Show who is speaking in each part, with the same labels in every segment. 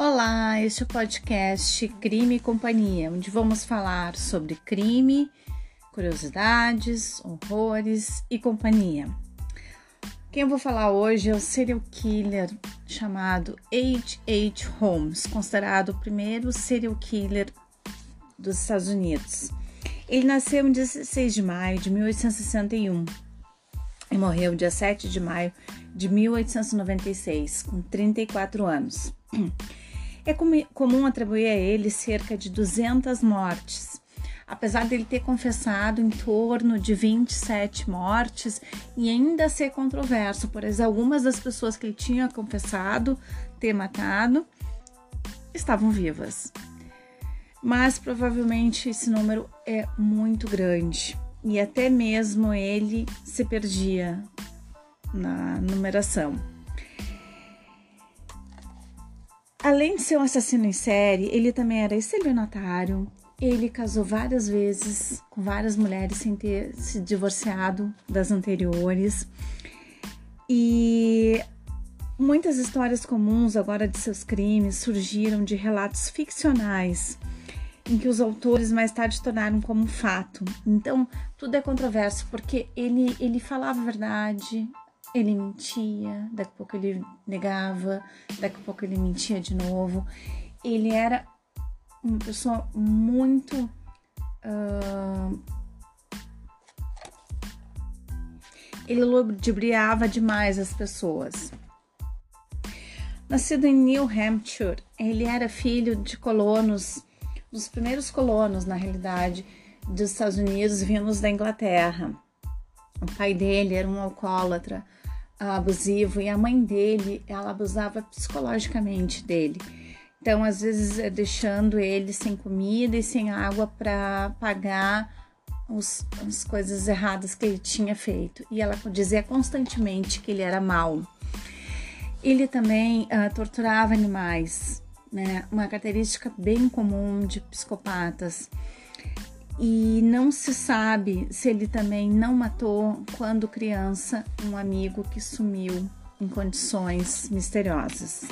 Speaker 1: Olá, este é o podcast Crime e Companhia, onde vamos falar sobre crime, curiosidades, horrores e companhia. Quem eu vou falar hoje é o serial killer chamado H.H. Holmes, considerado o primeiro serial killer dos Estados Unidos. Ele nasceu em 16 de maio de 1861 e morreu dia 7 de maio de 1896, com 34 anos. É comum atribuir a ele cerca de 200 mortes, apesar dele ter confessado em torno de 27 mortes e ainda ser controverso, pois algumas das pessoas que ele tinha confessado ter matado estavam vivas. Mas provavelmente esse número é muito grande e até mesmo ele se perdia na numeração. Além de ser um assassino em série, ele também era estelionatário. Ele casou várias vezes com várias mulheres sem ter se divorciado das anteriores. E muitas histórias comuns agora de seus crimes surgiram de relatos ficcionais em que os autores mais tarde tornaram como fato. Então, tudo é controverso porque ele ele falava a verdade, ele mentia, daqui a pouco ele negava, daqui a pouco ele mentia de novo. Ele era uma pessoa muito. Uh, ele ludibriava demais as pessoas. Nascido em New Hampshire, ele era filho de colonos, dos primeiros colonos, na realidade, dos Estados Unidos, vindos da Inglaterra. O pai dele era um alcoólatra abusivo e a mãe dele, ela abusava psicologicamente dele. Então, às vezes, é deixando ele sem comida e sem água para pagar os, as coisas erradas que ele tinha feito. E ela dizia constantemente que ele era mau. Ele também uh, torturava animais, né? Uma característica bem comum de psicopatas e não se sabe se ele também não matou, quando criança, um amigo que sumiu em condições misteriosas.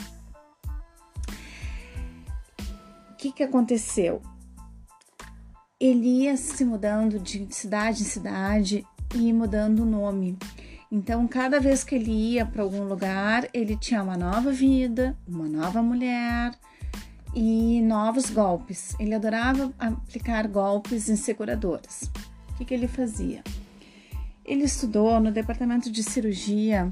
Speaker 1: O que, que aconteceu? Ele ia se mudando de cidade em cidade e mudando o nome. Então, cada vez que ele ia para algum lugar, ele tinha uma nova vida, uma nova mulher, e novos golpes. Ele adorava aplicar golpes em seguradoras. O que, que ele fazia? Ele estudou no departamento de cirurgia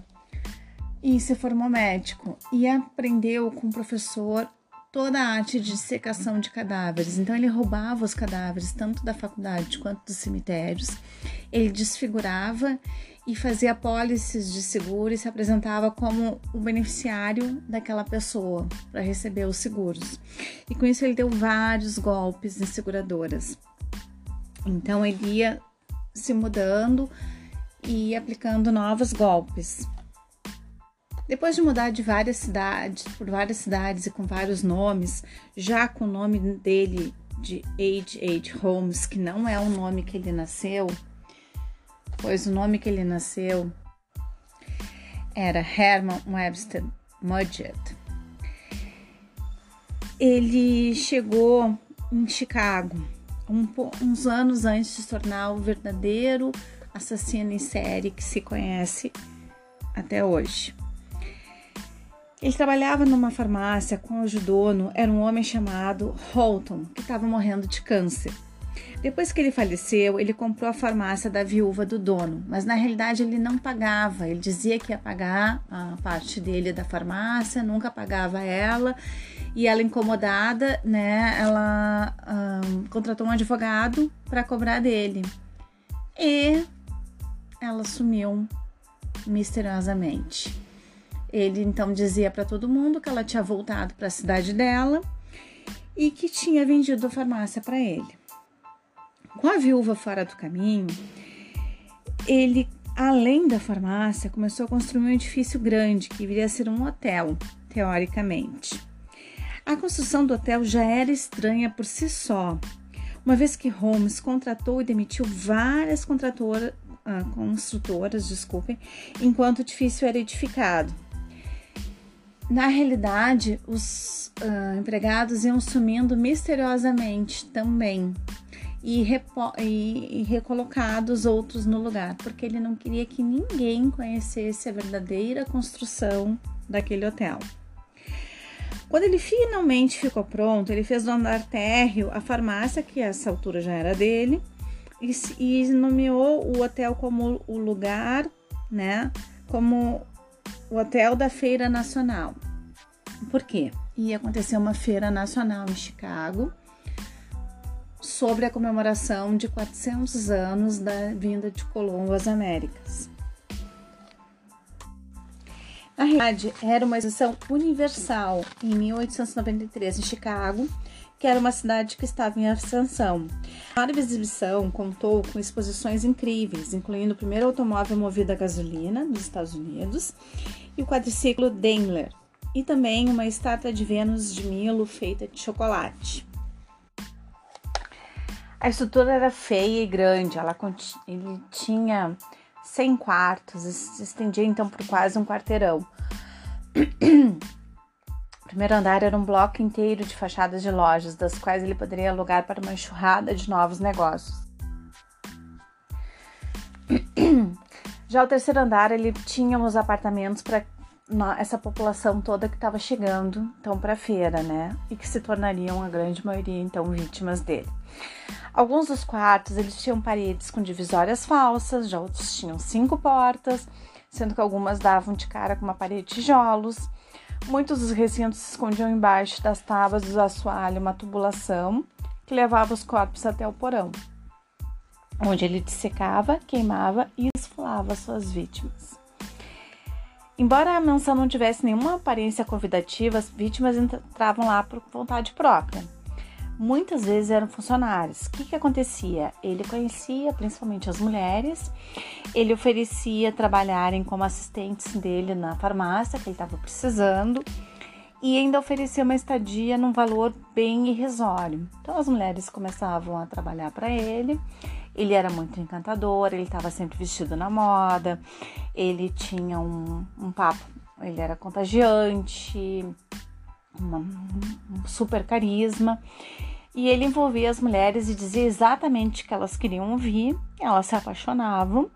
Speaker 1: e se formou médico e aprendeu com o professor toda a arte de secação de cadáveres. Então ele roubava os cadáveres tanto da faculdade quanto dos cemitérios. Ele desfigurava e fazia apólices de seguro e se apresentava como o beneficiário daquela pessoa para receber os seguros. E com isso ele deu vários golpes em seguradoras. Então ele ia se mudando e aplicando novos golpes. Depois de mudar de várias cidades, por várias cidades e com vários nomes, já com o nome dele de H.H. Holmes, que não é o nome que ele nasceu, pois o nome que ele nasceu era Herman Webster Mudgett. Ele chegou em Chicago um, uns anos antes de se tornar o verdadeiro assassino em série que se conhece até hoje. Ele trabalhava numa farmácia cujo dono era um homem chamado Holton, que estava morrendo de câncer. Depois que ele faleceu, ele comprou a farmácia da viúva do dono, mas na realidade ele não pagava. Ele dizia que ia pagar a parte dele da farmácia, nunca pagava ela. E ela, incomodada, né, ela um, contratou um advogado para cobrar dele. E ela sumiu misteriosamente. Ele então dizia para todo mundo que ela tinha voltado para a cidade dela e que tinha vendido a farmácia para ele. Com a viúva fora do caminho, ele, além da farmácia, começou a construir um edifício grande que viria a ser um hotel, teoricamente. A construção do hotel já era estranha por si só, uma vez que Holmes contratou e demitiu várias construtoras, desculpem, enquanto o edifício era edificado. Na realidade, os uh, empregados iam sumindo misteriosamente também e, e, e recolocados outros no lugar, porque ele não queria que ninguém conhecesse a verdadeira construção daquele hotel. Quando ele finalmente ficou pronto, ele fez do andar térreo a farmácia, que a essa altura já era dele, e, e nomeou o hotel como o lugar, né, como o hotel da Feira Nacional. Por quê? Ia acontecer uma feira nacional em Chicago sobre a comemoração de 400 anos da vinda de Colombo às Américas. Na realidade, era uma exposição universal em 1893 em Chicago, que era uma cidade que estava em ascensão. A exibição contou com exposições incríveis, incluindo o primeiro automóvel movido a gasolina nos Estados Unidos e o quadriciclo Daimler, e também uma estátua de Vênus de Milo feita de chocolate. A estrutura era feia e grande, ela ele tinha 100 quartos, se estendia então por quase um quarteirão. O primeiro andar era um bloco inteiro de fachadas de lojas, das quais ele poderia alugar para uma enxurrada de novos negócios. Já o terceiro andar, ele tinha os apartamentos para essa população toda que estava chegando então para a feira, né? E que se tornariam a grande maioria então vítimas dele. Alguns dos quartos eles tinham paredes com divisórias falsas, já outros tinham cinco portas, sendo que algumas davam de cara com uma parede de tijolos. Muitos dos recintos se escondiam embaixo das tábuas do assoalho, uma tubulação que levava os corpos até o porão, onde ele dissecava, queimava e esfolava suas vítimas. Embora a mansão não tivesse nenhuma aparência convidativa, as vítimas entravam lá por vontade própria muitas vezes eram funcionários. O que, que acontecia? Ele conhecia principalmente as mulheres, ele oferecia trabalharem como assistentes dele na farmácia que ele estava precisando e ainda oferecia uma estadia num valor bem irrisório. Então as mulheres começavam a trabalhar para ele. Ele era muito encantador, ele estava sempre vestido na moda, ele tinha um, um papo, ele era contagiante, uma, um super carisma. E ele envolvia as mulheres e dizia exatamente o que elas queriam ouvir, elas se apaixonavam.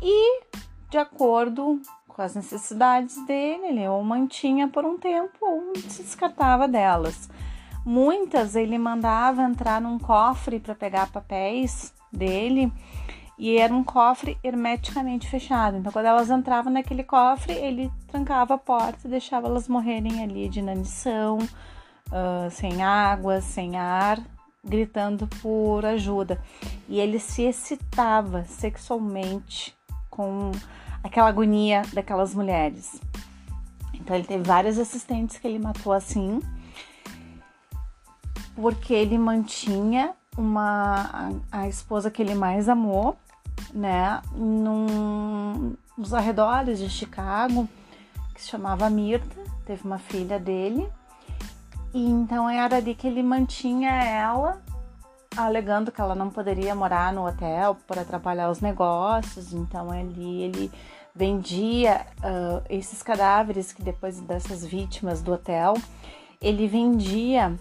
Speaker 1: E, de acordo com as necessidades dele, ele ou mantinha por um tempo ou se descartava delas. Muitas ele mandava entrar num cofre para pegar papéis dele e era um cofre hermeticamente fechado. Então, quando elas entravam naquele cofre, ele trancava a porta e deixava elas morrerem ali de inanição, uh, sem água, sem ar, gritando por ajuda. E ele se excitava sexualmente com aquela agonia daquelas mulheres. Então, ele teve vários assistentes que ele matou assim, porque ele mantinha uma a, a esposa que ele mais amou né, num, nos arredores de Chicago, que se chamava Mirta, teve uma filha dele, e então era ali que ele mantinha ela, alegando que ela não poderia morar no hotel por atrapalhar os negócios, então ali ele vendia uh, esses cadáveres que depois dessas vítimas do hotel, ele vendia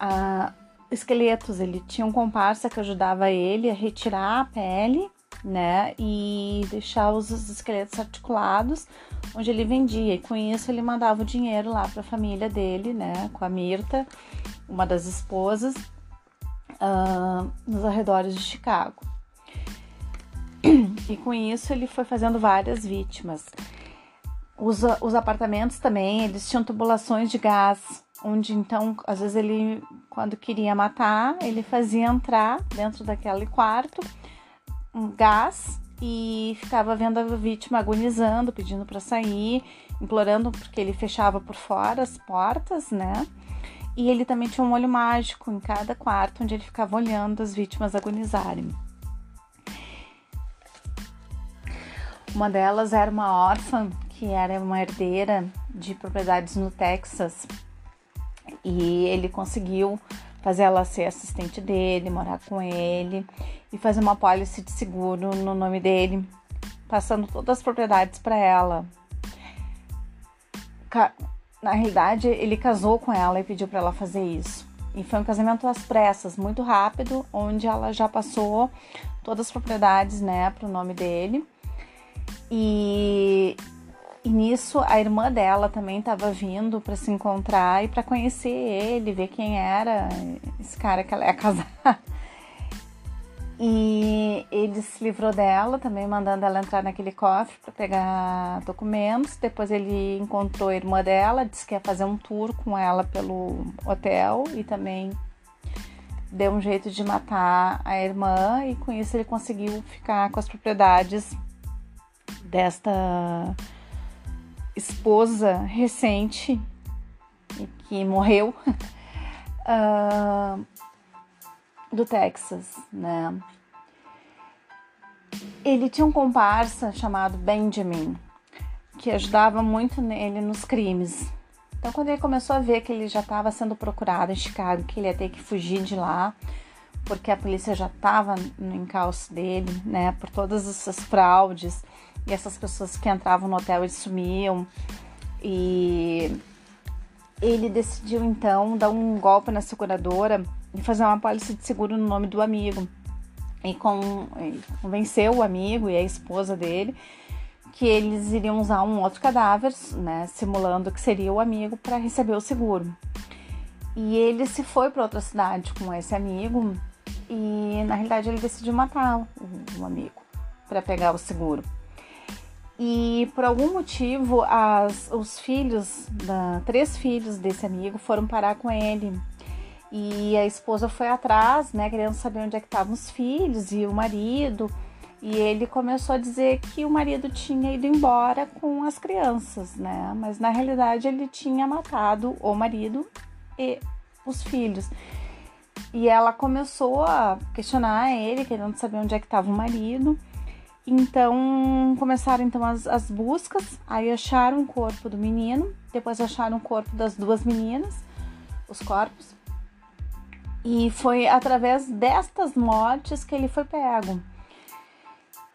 Speaker 1: uh, esqueletos, ele tinha um comparsa que ajudava ele a retirar a pele né? E deixar os esqueletos articulados, onde ele vendia. E com isso ele mandava o dinheiro lá para a família dele, né? Com a Mirta, uma das esposas, uh, nos arredores de Chicago. E com isso ele foi fazendo várias vítimas. Os, os apartamentos também, eles tinham tubulações de gás, onde então, às vezes ele, quando queria matar, ele fazia entrar dentro daquele quarto um gás e ficava vendo a vítima agonizando, pedindo para sair, implorando porque ele fechava por fora as portas, né? E ele também tinha um olho mágico em cada quarto onde ele ficava olhando as vítimas agonizarem. Uma delas era uma órfã que era uma herdeira de propriedades no Texas e ele conseguiu fazer ela ser assistente dele, morar com ele e fazer uma pólice de seguro no nome dele, passando todas as propriedades para ela. na realidade, ele casou com ela e pediu para ela fazer isso. E foi um casamento às pressas, muito rápido, onde ela já passou todas as propriedades, né, pro nome dele. E, e nisso a irmã dela também estava vindo para se encontrar e para conhecer ele, ver quem era esse cara que ela ia casar. E ele se livrou dela, também mandando ela entrar naquele cofre para pegar documentos. Depois ele encontrou a irmã dela, disse que ia fazer um tour com ela pelo hotel e também deu um jeito de matar a irmã e com isso ele conseguiu ficar com as propriedades desta esposa recente que morreu uh, do Texas, né? Ele tinha um comparsa chamado Benjamin que ajudava muito nele nos crimes. Então, quando ele começou a ver que ele já estava sendo procurado em Chicago, que ele ia ter que fugir de lá, porque a polícia já estava no encalço dele, né, por todas essas fraudes e essas pessoas que entravam no hotel sumiam. E ele decidiu então dar um golpe na seguradora e fazer uma pólice de seguro no nome do amigo. E, com, convenceu o amigo e a esposa dele que eles iriam usar um outro cadáver, né, simulando que seria o amigo para receber o seguro. E ele se foi para outra cidade com esse amigo e na realidade ele decidiu matar o amigo para pegar o seguro. E por algum motivo, as, os filhos, da, três filhos desse amigo foram parar com ele. E a esposa foi atrás, né, querendo saber onde é que estavam os filhos e o marido. E ele começou a dizer que o marido tinha ido embora com as crianças, né? Mas na realidade ele tinha matado o marido e os filhos. E ela começou a questionar ele, querendo saber onde é que estava o marido. Então começaram então as, as buscas, aí acharam o corpo do menino, depois acharam o corpo das duas meninas, os corpos. E foi através destas mortes que ele foi pego.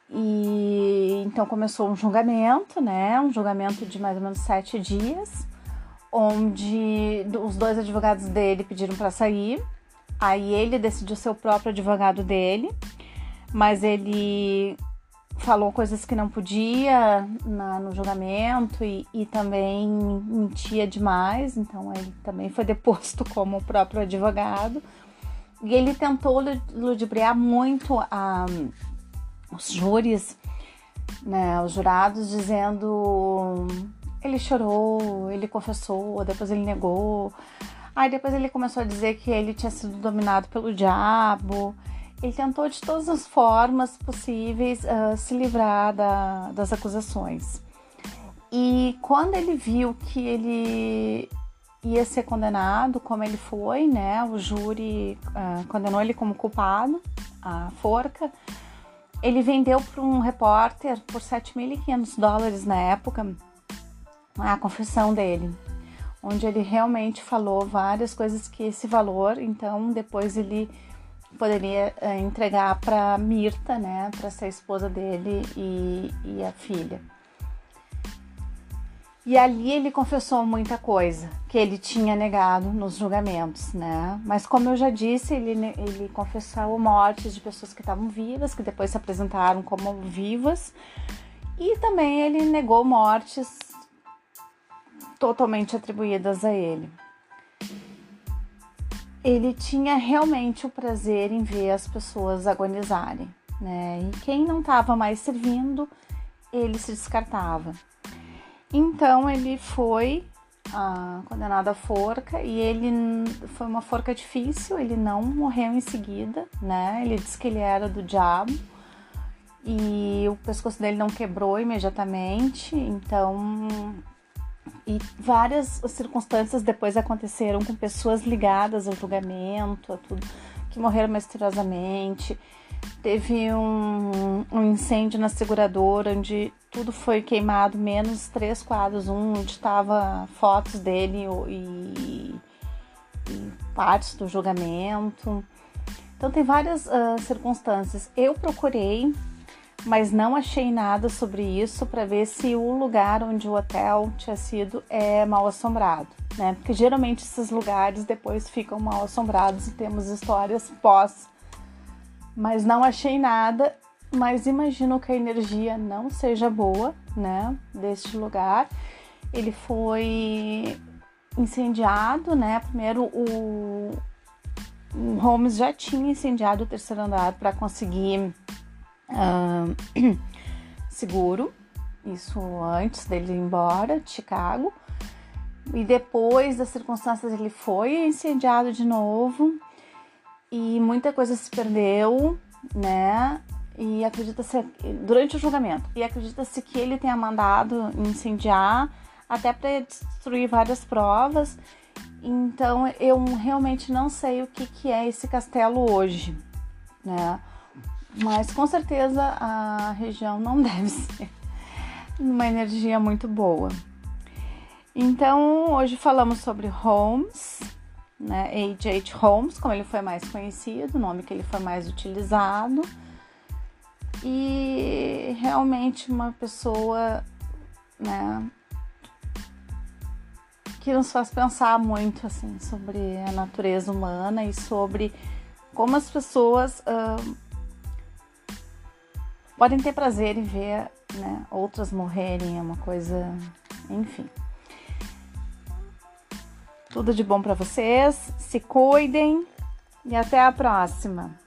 Speaker 1: E então começou um julgamento, né? Um julgamento de mais ou menos sete dias, onde os dois advogados dele pediram para sair. Aí ele decidiu ser o próprio advogado dele, mas ele falou coisas que não podia na, no julgamento e, e, também mentia demais, então ele também foi deposto como o próprio advogado. E ele tentou ludibriar muito a, os júris, né, os jurados, dizendo ele chorou, ele confessou, depois ele negou. Aí depois ele começou a dizer que ele tinha sido dominado pelo diabo. Ele tentou de todas as formas possíveis uh, se livrar da, das acusações. E quando ele viu que ele ia ser condenado, como ele foi, né? O júri uh, condenou ele como culpado, a forca. Ele vendeu para um repórter por 7.500 dólares na época a confissão dele, onde ele realmente falou várias coisas que esse valor, então depois ele poderia uh, entregar para Mirta, né, para ser esposa dele e, e, a filha. E ali ele confessou muita coisa que ele tinha negado nos julgamentos, né? Mas como eu já disse, ele, ele confessou mortes de pessoas que estavam vivas, que depois se apresentaram como vivas, e também ele negou mortes totalmente atribuídas a ele ele tinha realmente o prazer em ver as pessoas agonizarem, né? E quem não estava mais servindo, ele se descartava. Então ele foi ah, condenado à forca e ele foi uma forca difícil, ele não morreu em seguida, né? Ele disse que ele era do diabo e o pescoço dele não quebrou imediatamente, então e várias circunstâncias depois aconteceram com pessoas ligadas ao julgamento, a tudo, que morreram misteriosamente. Teve um, um incêndio na seguradora onde tudo foi queimado, menos três quadros, um onde estava fotos dele e, e, partes do julgamento. Então tem várias uh, circunstâncias. Eu procurei mas não achei nada sobre isso para ver se o lugar onde o hotel tinha sido é mal assombrado, né? Porque geralmente esses lugares depois ficam mal assombrados e temos histórias pós. Mas não achei nada, mas imagino que a energia não seja boa, né, deste lugar. Ele foi incendiado, né? Primeiro o, Holmes já tinha incendiado o terceiro andar para conseguir seguro, isso antes dele ir embora de Chicago. E depois das circunstâncias ele foi incendiado de novo e muita coisa se perdeu, né? E acredita-se durante o julgamento. E acredita-se que ele tenha mandado incendiar até para destruir várias provas. Então eu realmente não sei o que, que é esse castelo hoje, né? Mas com certeza a região não deve ser uma energia muito boa. Então hoje falamos sobre Holmes, né? H.H. Holmes, como ele foi mais conhecido, o nome que ele foi mais utilizado. E realmente uma pessoa, né, que nos faz pensar muito assim sobre a natureza humana e sobre como as pessoas uh, podem ter prazer em ver né, outras morrerem, é uma coisa, enfim. Tudo de bom para vocês, se cuidem e até a próxima.